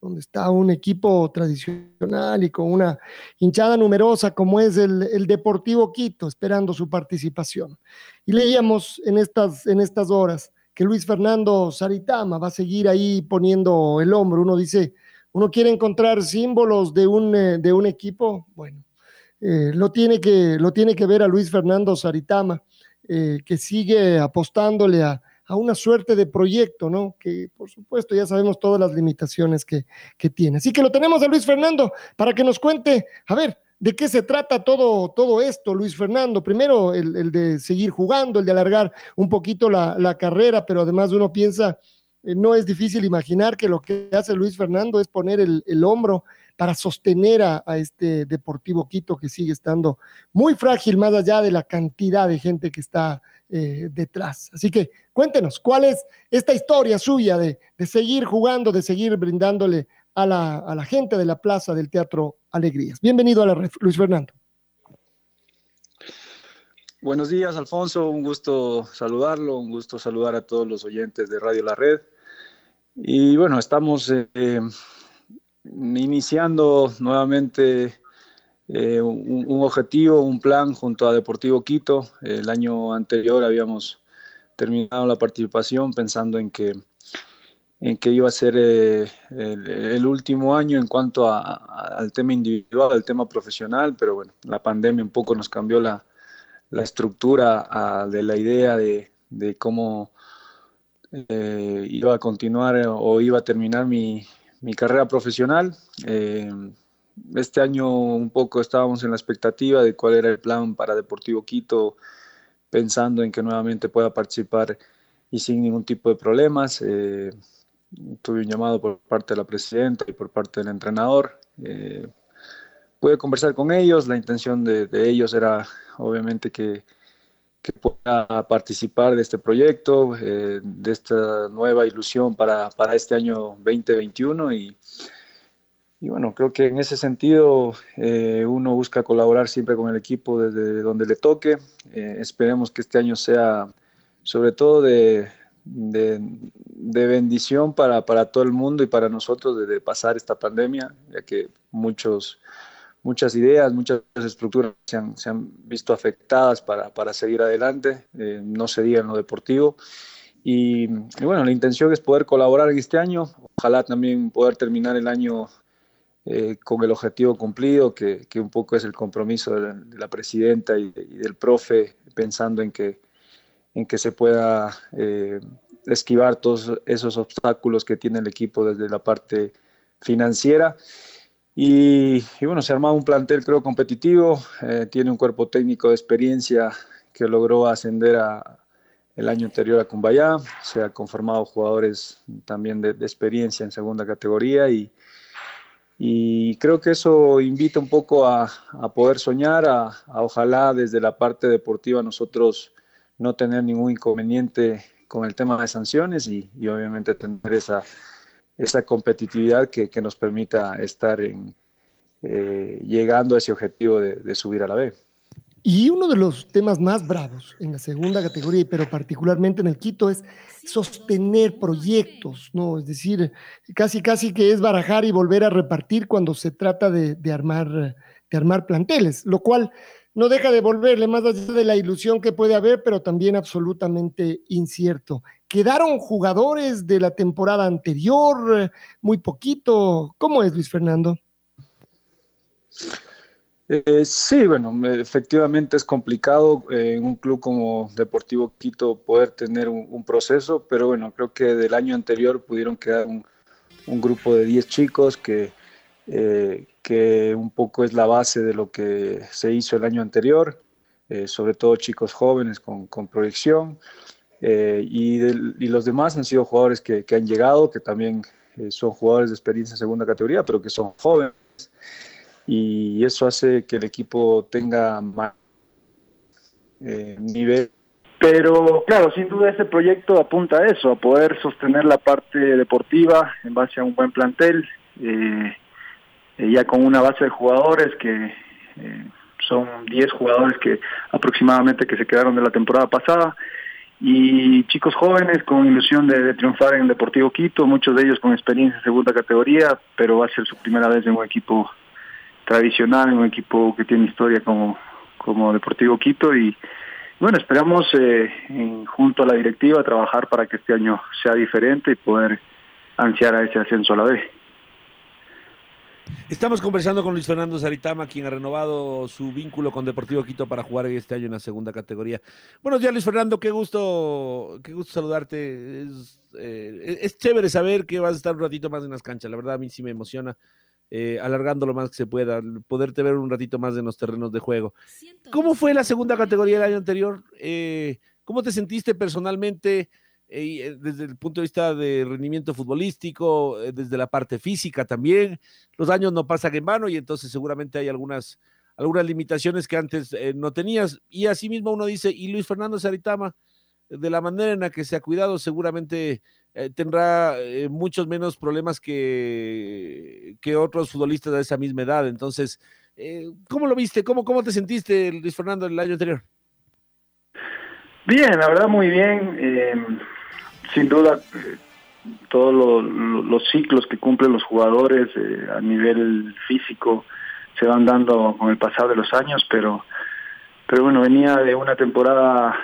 donde está un equipo tradicional y con una hinchada numerosa como es el, Deportivo Quito, esperando su participación. Y leíamos en estas, en estas horas que Luis Fernando Saritama va a seguir ahí poniendo el hombro. Uno dice, uno quiere encontrar símbolos de un, eh, de un equipo, bueno, eh, lo, tiene que, lo tiene que ver a Luis Fernando Saritama, eh, que sigue apostándole a, a una suerte de proyecto, ¿no? Que por supuesto ya sabemos todas las limitaciones que, tiene. Así que lo tenemos a Luis Fernando para que nos cuente, a ver, ¿de qué se trata todo, todo esto, Luis Fernando? Primero, el, de seguir jugando, el de alargar un poquito la, carrera, pero además uno piensa, eh, no es difícil imaginar que lo que hace Luis Fernando es poner el, hombro para sostener a, este Deportivo Quito que sigue estando muy frágil más allá de la cantidad de gente que está eh, detrás. Así que cuéntenos, ¿cuál es esta historia suya de, seguir jugando, de seguir brindándole a la, gente de la plaza del Teatro Alegrías? Bienvenido a la red, Luis Fernando. Buenos días, Alfonso. Un gusto saludarlo, un gusto saludar a todos los oyentes de Radio La Red. Y bueno, estamos eh, iniciando nuevamente eh, un, objetivo, un plan junto a Deportivo Quito. El año anterior habíamos terminado la participación pensando en que, en que iba a ser eh, el, último año en cuanto al tema individual, al tema profesional, pero bueno, la pandemia un poco nos cambió la, estructura de la idea de, cómo eh, iba a continuar o iba a terminar mi, carrera profesional este año un poco estábamos en la expectativa de cuál era el plan para Deportivo Quito, pensando en que nuevamente pueda participar y sin ningún tipo de problemas. Eh, tuve un llamado por parte de la presidenta y por parte del entrenador. Eh, pude conversar con ellos, la intención de, ellos era obviamente que, pueda participar de este proyecto, eh, de esta nueva ilusión para, para este año 2021 y y bueno, creo que en ese sentido eh, uno busca colaborar siempre con el equipo desde donde le toque. Eh, esperemos que este año sea sobre todo de, de, bendición para, para, todo el mundo y para nosotros de, pasar esta pandemia, ya que muchos, muchas ideas, muchas estructuras se han, se han visto afectadas para, para seguir adelante, eh, no se diga en lo deportivo. Y, y, bueno, la intención es poder colaborar en este año, ojalá también poder terminar el año eh, con el objetivo cumplido, que, un poco es el compromiso de la, presidenta y, del profe, pensando en que, en que se pueda eh, esquivar todos esos obstáculos que tiene el equipo desde la parte financiera. Y, bueno, se ha armado un plantel creo competitivo, eh, tiene un cuerpo técnico de experiencia que logró ascender a, el año anterior a Cumbayá, se ha conformado jugadores también de, de experiencia en segunda categoría y, y creo que eso invita un poco a, poder soñar, a, ojalá desde la parte deportiva nosotros no tener ningún inconveniente con el tema de sanciones y, obviamente tener esa, esa competitividad que, nos permita estar en, eh, llegando a ese objetivo de subir a la B. Y uno de los temas más bravos en la segunda categoría, pero particularmente en el Quito, es sostener proyectos, ¿no? Es decir, casi casi que es barajar y volver a repartir cuando se trata de, armar, de armar planteles, lo cual no deja de volverle más allá de la ilusión que puede haber, pero también absolutamente incierto. ¿Quedaron jugadores de la temporada anterior? Muy poquito. ¿Cómo es, Luis Fernando? Eh, sí, bueno, efectivamente es complicado eh, en un club como Deportivo Quito poder tener un, proceso, pero bueno, creo que del año anterior pudieron quedar un, grupo de 10 chicos que, eh, que un poco es la base de lo que se hizo el año anterior, sobre todo chicos jóvenes con, con proyección, y, y, los demás han sido jugadores que, que han llegado, que también son jugadores de experiencia en segunda categoría, pero que son jóvenes y eso hace que el equipo tenga más eh, nivel. Pero claro, sin duda este proyecto apunta a eso, a poder sostener la parte deportiva en base a un buen plantel, eh, eh ya con una base de jugadores que eh, son 10 jugadores que aproximadamente que se quedaron de la temporada pasada y chicos jóvenes con ilusión de, de, triunfar en Deportivo Quito, muchos de ellos con experiencia en segunda categoría, pero va a ser su primera vez en un equipo tradicional, un equipo que tiene historia como, como Deportivo Quito y bueno, esperamos eh, junto a la directiva trabajar para que este año sea diferente y poder ansiar a ese ascenso a la vez. Estamos conversando con Luis Fernando Zaritama, quien ha renovado su vínculo con Deportivo Quito para jugar este año en la segunda categoría. Buenos días, Luis Fernando, qué gusto, qué gusto saludarte. Es, eh, es chévere saber que vas a estar un ratito más en las canchas, la verdad a mí sí me emociona eh, alargando lo más que se pueda, poderte ver un ratito más en los terrenos de juego. ¿Cómo fue la segunda categoría del año anterior? Eh, ¿Cómo te sentiste personalmente eh, desde el punto de vista de rendimiento futbolístico, desde la parte física también? Los años no pasan en vano y entonces seguramente hay algunas, algunas limitaciones que antes no tenías. Y asimismo uno dice, y Luis Fernando Saritama, de la manera en la que se ha cuidado, seguramente eh, tendrá eh, muchos menos problemas que, que otros futbolistas de esa misma edad. Entonces, eh, ¿cómo lo viste? ¿Cómo, ¿Cómo te sentiste, Luis Fernando, el año anterior? Bien, la verdad muy bien. sin duda, todos los ciclos que cumplen los jugadores a nivel físico se van dando con el pasar de los años, pero, pero bueno, venía de una temporada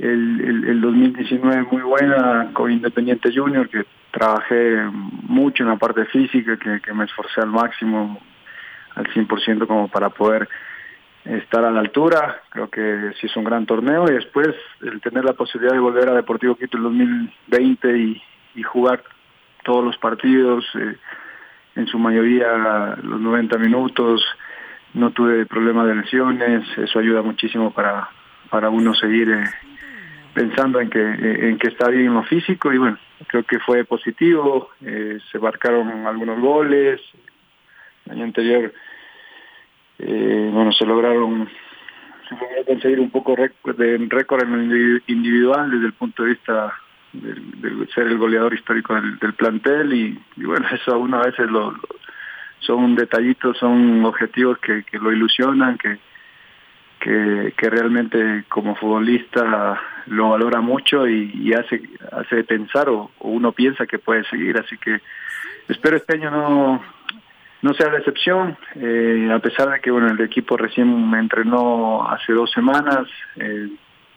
el, el, 2019 muy buena con Independiente Junior, que trabajé mucho en la parte física, que, que me esforcé al máximo, al 100% como para poder estar a la altura. Creo que sí es un gran torneo y después el tener la posibilidad de volver a Deportivo Quito el 2020 y, y jugar todos los partidos, eh, en su mayoría los 90 minutos, no tuve problema de lesiones, eso ayuda muchísimo para, para uno seguir eh, pensando en que, en que está bien lo físico y bueno, creo que fue positivo, eh, se marcaron algunos goles, el año anterior eh, bueno, se lograron se conseguir un poco de récord en el individual desde el punto de vista de, ser el goleador histórico del, plantel y, bueno, eso uno a veces lo, son detallitos, son objetivos que lo ilusionan, que, que, que realmente como futbolista lo valora mucho y, hace hace pensar o, uno piensa que puede seguir. Así que espero este año no no sea la excepción. Eh, a pesar de que bueno el equipo recién me entrenó hace dos semanas eh,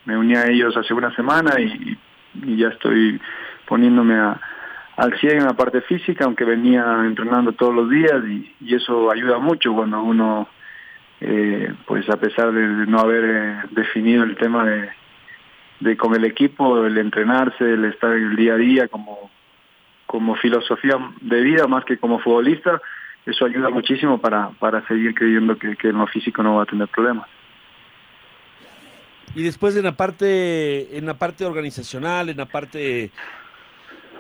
me uní a ellos hace una semana y, ya estoy poniéndome a, al 100 en la parte física aunque venía entrenando todos los días y, y eso ayuda mucho cuando uno eh, pues a pesar de no haber eh, definido el tema de, con el equipo, el entrenarse, el estar en el día a día como, como filosofía de vida más que como futbolista, eso ayuda muchísimo para, para seguir creyendo que, que en físico no va a tener problemas. Y después en la parte, en la parte organizacional, en la parte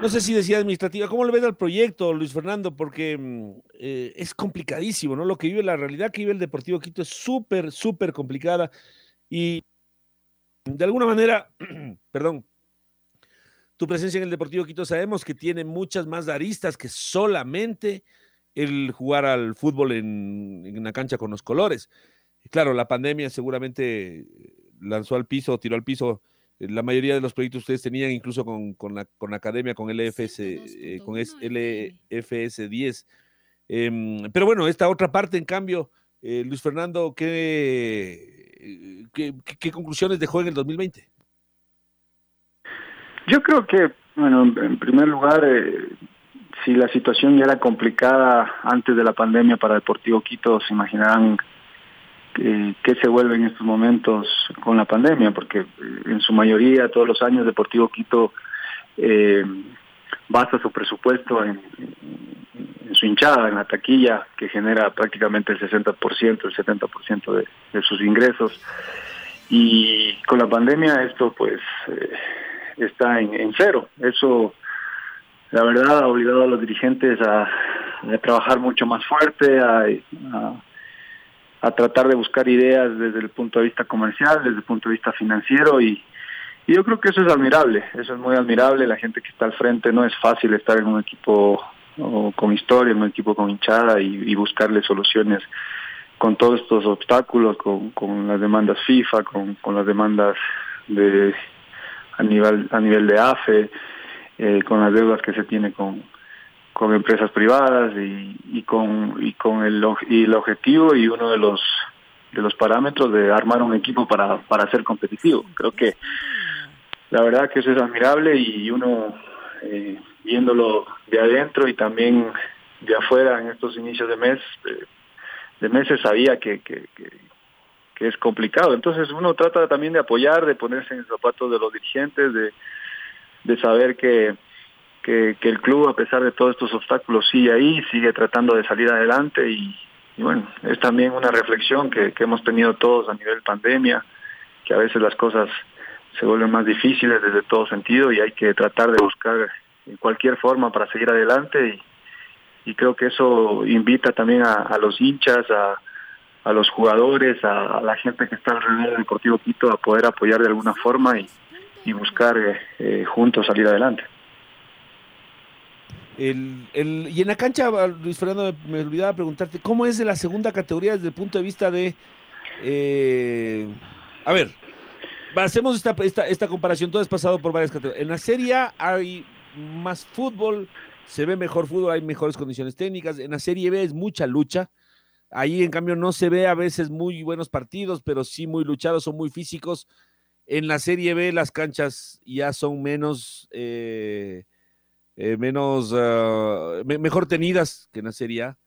no sé si decía administrativa, ¿cómo le ves al proyecto, Luis Fernando? Porque mm, eh, es complicadísimo, ¿no? Lo que vive, la realidad que vive el Deportivo Quito es súper, súper complicada y de alguna manera, perdón, tu presencia en el Deportivo Quito sabemos que tiene muchas más aristas que solamente el jugar al fútbol en, en una cancha con los colores. Claro, la pandemia seguramente lanzó al piso, tiró al piso la mayoría de los proyectos ustedes tenían, incluso con, con, la, con la academia, con LFS, eh, con LFS 10. Em, pero bueno, esta otra parte, en cambio, eh, Luis Fernando, ¿qué, qué, qué, conclusiones dejó en el 2020? Yo creo que, bueno, en primer lugar, eh, si la situación ya era complicada antes de la pandemia para Deportivo Quito, se imaginarán qué se vuelve en estos momentos con la pandemia, porque en su mayoría todos los años Deportivo Quito eh, basa su presupuesto en, su hinchada, en la taquilla, que genera prácticamente el 60%, el 70% de, de sus ingresos. Y con la pandemia esto pues eh, está en, cero. Eso, la verdad, ha obligado a los dirigentes a, trabajar mucho más fuerte, a, a, tratar de buscar ideas desde el punto de vista comercial, desde el punto de vista financiero y, yo creo que eso es admirable, eso es muy admirable, la gente que está al frente no es fácil estar en un equipo con historia, en un equipo con hinchada y, buscarle soluciones con todos estos obstáculos, con, las demandas FIFA, con, con las demandas de a nivel a nivel de AFE, eh, con las deudas que se tiene con, con empresas privadas y, y con y con el y el objetivo y uno de los de los parámetros de armar un equipo para para ser competitivo. Creo que la verdad que eso es admirable y uno eh, viéndolo de adentro y también de afuera en estos inicios de mes de, meses sabía que, que, que, es complicado entonces uno trata también de apoyar de ponerse en el zapatos de los dirigentes de, de saber que, que, el club a pesar de todos estos obstáculos sigue ahí sigue tratando de salir adelante y, bueno es también una reflexión que, hemos tenido todos a nivel pandemia que a veces las cosas se vuelven más difíciles desde todo sentido y hay que tratar de buscar cualquier forma para seguir adelante y, creo que eso invita también a, los hinchas, a, los jugadores, a, la gente que está alrededor del Deportivo Quito a poder apoyar de alguna forma y, y buscar eh, eh, juntos salir adelante. El, el, y en la cancha, Luis Fernando, me, olvidaba preguntarte, ¿cómo es de la segunda categoría desde el punto de vista de... Eh, a ver, hacemos esta, esta, esta comparación, todo es pasado por varias categorías. En la Serie A hay más fútbol, se ve mejor fútbol, hay mejores condiciones técnicas. En la Serie B es mucha lucha. Ahí, en cambio, no se ve a veces muy buenos partidos, pero sí muy luchados, son muy físicos. En la Serie B las canchas ya son menos, eh, eh, menos, ah, mejor tenidas que en la.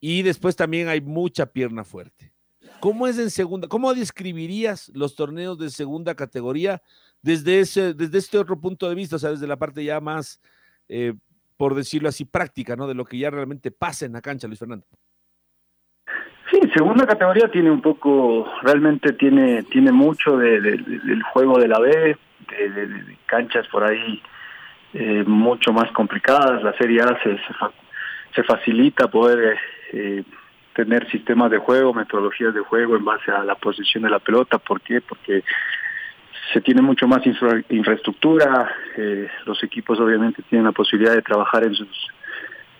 Y después también hay mucha pierna fuerte. ¿Cómo es en segunda? ¿Cómo describirías los torneos de segunda categoría desde ese, desde este otro punto de vista? O sea, desde la parte ya más, eh, por decirlo así, práctica, ¿no? De lo que ya realmente pasa en la cancha, Luis Fernando. Sí, segunda categoría tiene un poco, realmente tiene, tiene mucho de, del juego de la B, de, canchas por ahí eh, mucho más complicadas. La Serie A se, se, facilita poder eh, tener sistemas de juego, metodologías de juego en base a la posición de la pelota. ¿Por qué? Porque se tiene mucho más infraestructura, eh, los equipos obviamente tienen la posibilidad de trabajar en sus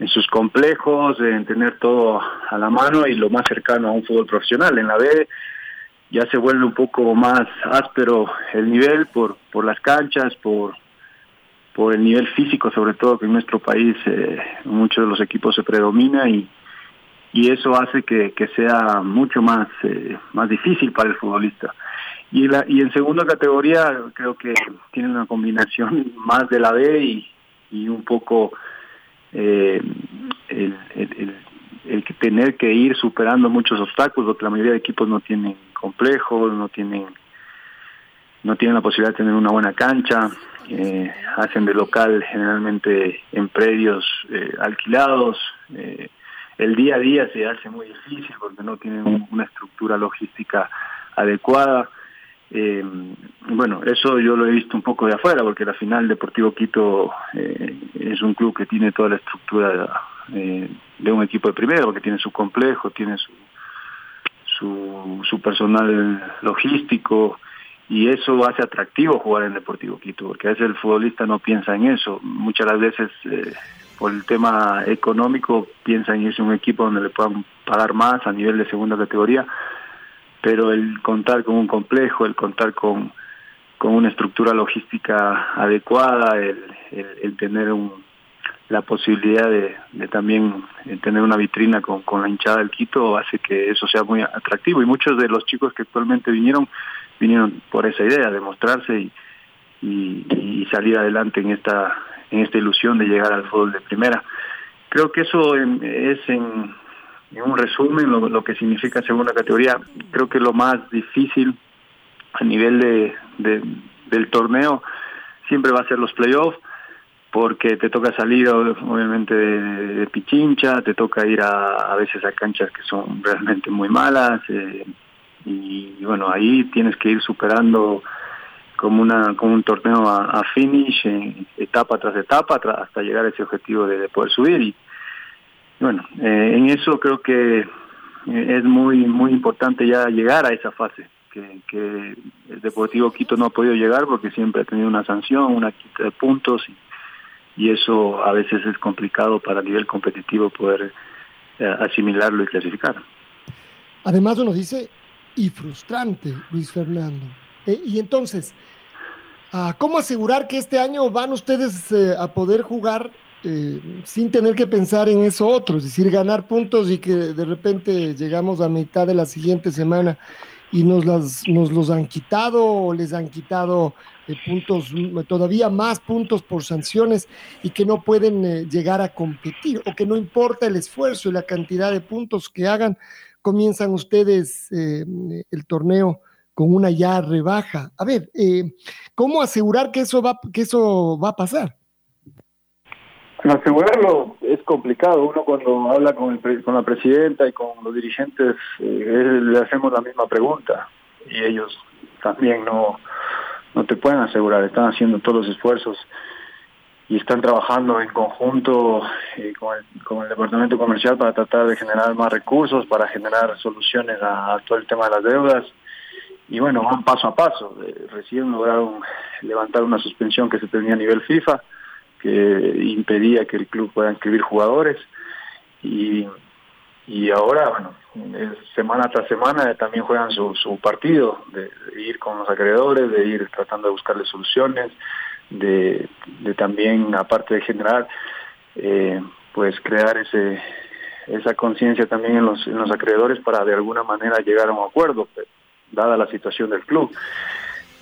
en sus complejos, en tener todo a la mano y lo más cercano a un fútbol profesional. En la B ya se vuelve un poco más áspero el nivel por por las canchas, por por el nivel físico sobre todo que en nuestro país eh, muchos de los equipos se predomina y y eso hace que, que sea mucho más eh, más difícil para el futbolista. Y la y en segunda categoría creo que tiene una combinación más de la B y, y un poco eh, el, el, el, que tener que ir superando muchos obstáculos porque la mayoría de equipos no tienen complejos no tienen no tienen la posibilidad de tener una buena cancha eh, hacen de local generalmente en predios eh, alquilados eh, el día a día se hace muy difícil porque no tienen una estructura logística adecuada. Bueno, eso yo lo he visto un poco de afuera, porque la final Deportivo Quito es un club que tiene toda la estructura de un equipo de primero, porque tiene su complejo, tiene su, su, su personal logístico, y eso hace atractivo jugar en Deportivo Quito, porque a veces el futbolista no piensa en eso. Muchas las veces eh, por el tema económico piensa en irse un equipo donde le puedan pagar más a nivel de segunda categoría, pero el contar con un complejo, el contar con, con una estructura logística adecuada, el, tener un, la posibilidad de, también tener una vitrina con, con la hinchada del Quito hace que eso sea muy atractivo y muchos de los chicos que actualmente vinieron vinieron por esa idea de mostrarse y, y, salir adelante en esta en esta ilusión de llegar al fútbol de primera. Creo que eso es en, en un resumen lo, que significa segunda categoría. Creo que lo más difícil a nivel de, de del torneo siempre va a ser los playoffs porque te toca salir obviamente de, Pichincha, te toca ir a, a veces a canchas que son realmente muy malas eh, y, bueno, ahí tienes que ir superando como una como un torneo a, finish, etapa tras etapa, hasta llegar a ese objetivo de, poder subir y bueno, eh, en eso creo que es muy muy importante ya llegar a esa fase que, el Deportivo Quito no ha podido llegar porque siempre ha tenido una sanción, una quita de puntos y, y eso a veces es complicado para a nivel competitivo poder eh, asimilarlo y clasificar. Además uno dice, y frustrante, Luis Fernando. Eh, y entonces, ah, ¿cómo asegurar que este año van ustedes eh, a poder jugar sin tener que pensar en eso otro? Es decir, ganar puntos y que de repente llegamos a mitad de la siguiente semana y nos, las, nos los han quitado o les han quitado eh, puntos, todavía más puntos por sanciones y que no pueden eh, llegar a competir o que no importa el esfuerzo y la cantidad de puntos que hagan, comienzan ustedes eh, el torneo con una ya rebaja. A ver, ¿cómo asegurar que eso va, que eso va a pasar? Asegurarlo es complicado. Uno cuando habla con, el, con la presidenta y con los dirigentes le hacemos la misma pregunta y ellos también no no te pueden asegurar, están haciendo todos los esfuerzos y están trabajando en conjunto eh, con, el, departamento comercial para tratar de generar más recursos, para generar soluciones a, todo el tema de las deudas. Y bueno, van paso a paso. Eh, recién lograron levantar una suspensión que se tenía a nivel FIFA, que impedía que el club pueda inscribir jugadores. Y, y ahora, bueno, semana tras semana también juegan su, su partido, de, ir con los acreedores, de ir tratando de buscarle soluciones, de, también, aparte de generar, eh, pues crear ese esa conciencia también en los, en los acreedores para de alguna manera llegar a un acuerdo, dada la situación del club.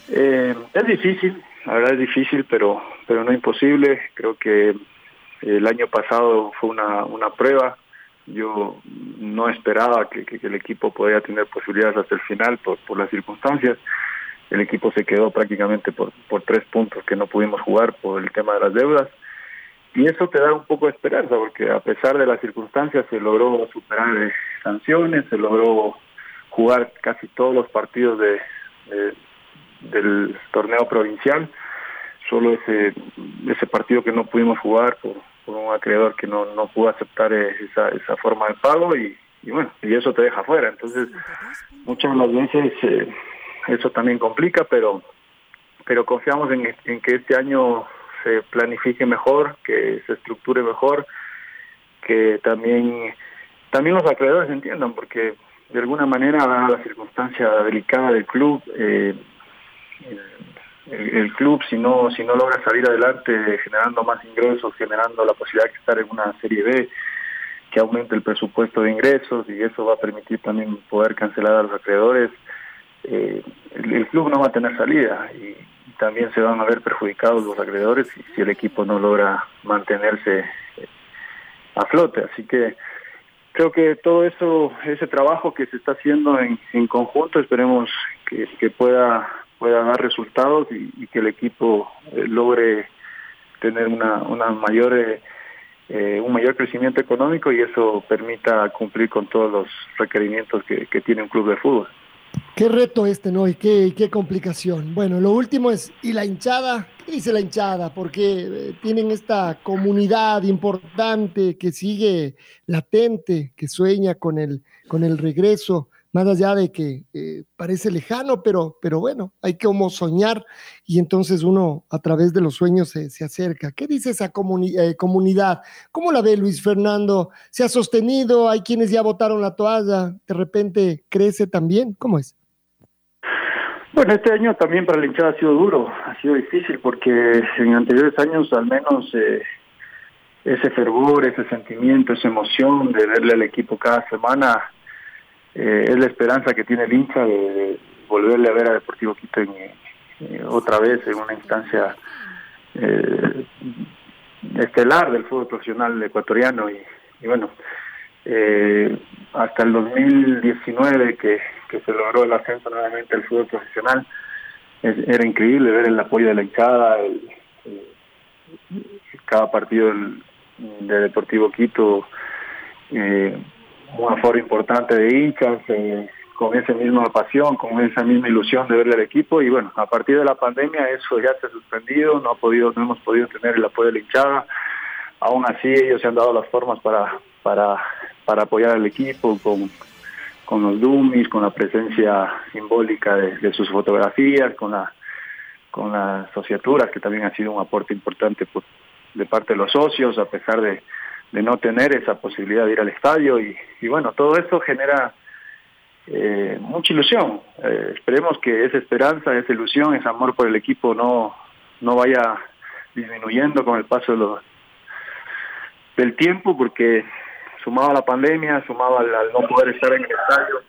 Eh, es difícil, la verdad es difícil, pero, pero no imposible. Creo que el año pasado fue una, una prueba yo no esperaba que, el equipo podía tener posibilidades hasta el final por, por las circunstancias. El equipo se quedó prácticamente por, por tres puntos que no pudimos jugar por el tema de las deudas. Y eso te da un poco de esperanza, porque a pesar de las circunstancias se logró superar eh, sanciones, se logró jugar casi todos los partidos de, del torneo provincial. Solo ese, ese partido que no pudimos jugar por, por un acreedor que no, no pudo aceptar eh, esa, esa forma de pago y, bueno, y eso te deja fuera. Entonces, muchas de las veces eh, eso también complica, pero pero confiamos en, que este año se planifique mejor, que se estructure mejor, que también también los acreedores entiendan, porque de alguna manera, dada la circunstancia delicada del club, eh, el, club si no si no logra salir adelante generando más ingresos, generando la posibilidad de estar en una Serie B, que aumente el presupuesto de ingresos y eso va a permitir también poder cancelar a los acreedores, eh, el, club no va a tener salida y, también se van a ver perjudicados los acreedores si, si el equipo no logra mantenerse eh, a flote. Así que creo que todo eso, ese trabajo que se está haciendo en, conjunto, esperemos que, que pueda pueda dar resultados y, que el equipo eh, logre tener una, una mayor eh, eh, un mayor crecimiento económico y eso permita cumplir con todos los requerimientos que, tiene un club de fútbol. Qué reto este, ¿no? Y qué, qué complicación. Bueno, lo último es, ¿y la hinchada? ¿Qué dice la hinchada? Porque tienen esta comunidad importante que sigue latente, que sueña con el, con el regreso más allá de que eh, parece lejano, pero, pero bueno, hay que como soñar y entonces uno a través de los sueños se, se acerca. ¿Qué dice esa eh, comunidad? ¿Cómo la ve Luis Fernando? ¿Se ha sostenido? ¿Hay quienes ya votaron la toalla? ¿De repente crece también? ¿Cómo es? Bueno, este año también para la hinchada ha sido duro, ha sido difícil porque en anteriores años al menos eh, ese fervor, ese sentimiento, esa emoción de verle al equipo cada semana eh, es la esperanza que tiene el hincha de, volverle a ver a Deportivo Quito en, eh, otra vez en una instancia eh, estelar del fútbol profesional ecuatoriano. Y, bueno, eh, hasta el 2019 que, se logró el ascenso nuevamente al fútbol profesional. era increíble ver el apoyo de la hinchada, cada partido de Deportivo Quito, eh, un aforo importante de hinchas, eh, con esa misma pasión, con esa misma ilusión de verle al equipo y bueno, a partir de la pandemia eso ya se ha suspendido, no ha podido, no hemos podido tener el apoyo de la hinchada, aún así ellos se han dado las formas para, para, para apoyar al equipo con, con los dummies, con la presencia simbólica de, sus fotografías, con la con las sociaturas, que también ha sido un aporte importante por, de parte de los socios, a pesar de, de no tener esa posibilidad de ir al estadio. Y, bueno, todo esto genera eh, mucha ilusión. Eh, esperemos que esa esperanza, esa ilusión, ese amor por el equipo no, no vaya disminuyendo con el paso de del tiempo, porque sumado a la pandemia, sumado al, no poder estar en el estadio,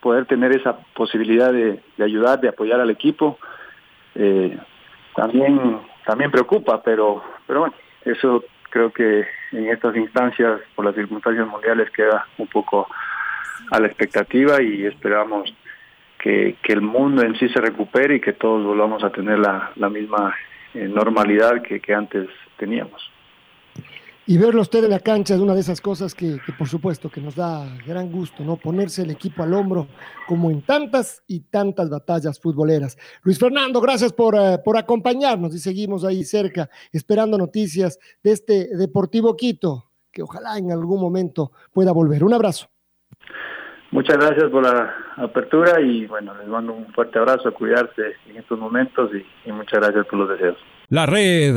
poder, tener esa posibilidad de, ayudar, de apoyar al equipo, eh, también, también preocupa, pero, pero bueno, eso creo que en estas instancias, por las circunstancias mundiales, queda un poco a la expectativa y esperamos que, el mundo en sí se recupere y que todos volvamos a tener la, la misma eh, normalidad que antes teníamos. Y verlo usted en la cancha es una de esas cosas que, que, por supuesto que nos da gran gusto, ¿no? Ponerse el equipo al hombro como en tantas y tantas batallas futboleras. Luis Fernando, gracias por, uh, por acompañarnos y seguimos ahí cerca esperando noticias de este Deportivo Quito, que ojalá en algún momento pueda volver. Un abrazo. Muchas gracias por la apertura y bueno, les mando un fuerte abrazo, a cuidarse en estos momentos y, y muchas gracias por los deseos. La red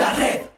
La red.